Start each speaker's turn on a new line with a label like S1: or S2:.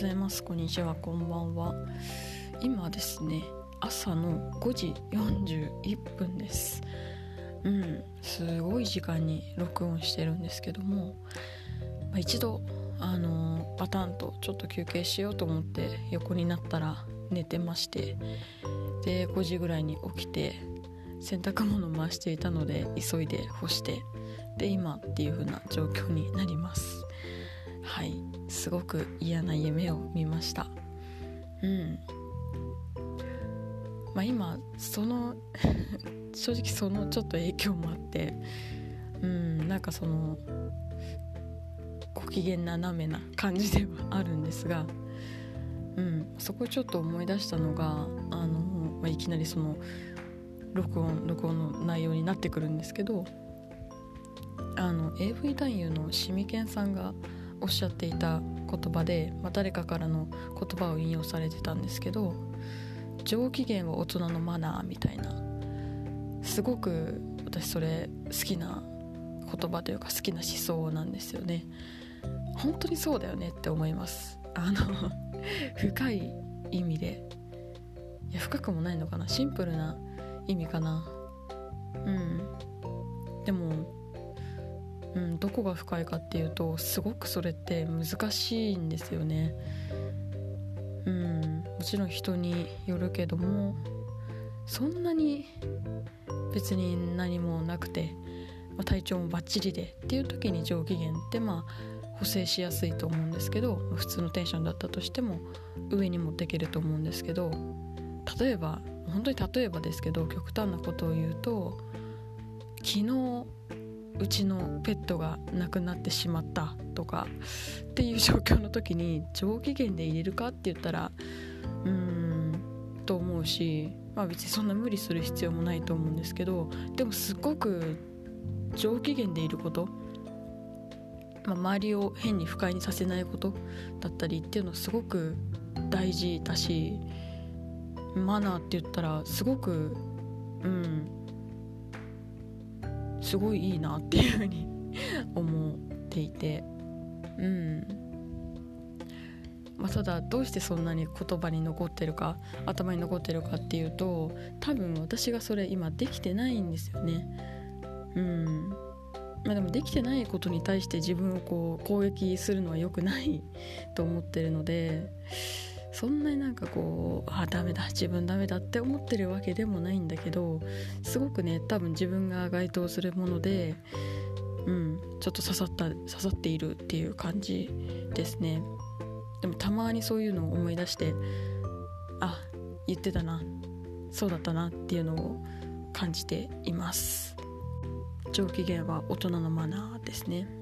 S1: ざいます。こんにちは。こんばんは。今ですね朝の5時41分です。うんすごい時間に録音してるんですけども、まあ、一度あのパタンとちょっと休憩しようと思って横になったら寝てましてで5時ぐらいに起きて洗濯物回していたので急いで干してで今っていう風な状況になります。はい。すごく嫌な夢を見ました。うん。まあ今その 正直そのちょっと影響もあってうんなんかそのご機嫌斜めな感じではあるんですが、うん、そこちょっと思い出したのがあの、まあ、いきなりその録音録音の内容になってくるんですけどあの AV 男優のシミケンさんがおっしゃっていた言葉で、まあ、誰かからの言葉を引用されてたんですけど上機嫌は大人のマナーみたいなすごく私それ好きな言葉というか好きな思想なんですよね。本当にそうだよねって思います。あの 深い意味で。いや深くもないのかな。シンプルな意味かな。うん。でもうん、どこが深いかっていうとすごくそれって難しいんですよね。うん、もちろん人によるけどもそんなに別に何もなくて、まあ、体調もバッチリでっていう時に上機嫌ってまあ補正しやすいと思うんですけど普通のテンションだったとしても上に持っていけると思うんですけど例えば本当に例えばですけど極端なことを言うと昨日うちのペットが亡くなってしまったとかっていう状況の時に上機嫌で入れるかって言ったらうーんと思うし、まあ、別にそんな無理する必要もないと思うんですけどでもすごく上機嫌でいること、まあ、周りを変に不快にさせないことだったりっていうのはすごく大事だしマナーって言ったらすごくうんすごいいいなっていうふうに 思っていて。うん。まあ、ただどうしてそんなに言葉に残ってるか頭に残ってるかっていうと多分私がそれ今できてないんですよね。うん。まあでもできてないことに対して自分をこう攻撃するのは良くないと思ってるのでそんなになんかこうあダメだ自分ダメだって思ってるわけでもないんだけどすごくね多分自分が該当するものでうんちょっと刺さった刺さっているっていう感じですね。でもたまにそういうのを思い出してあ言ってたなそうだったなっていうのを感じています。上機嫌は大人のマナーですね。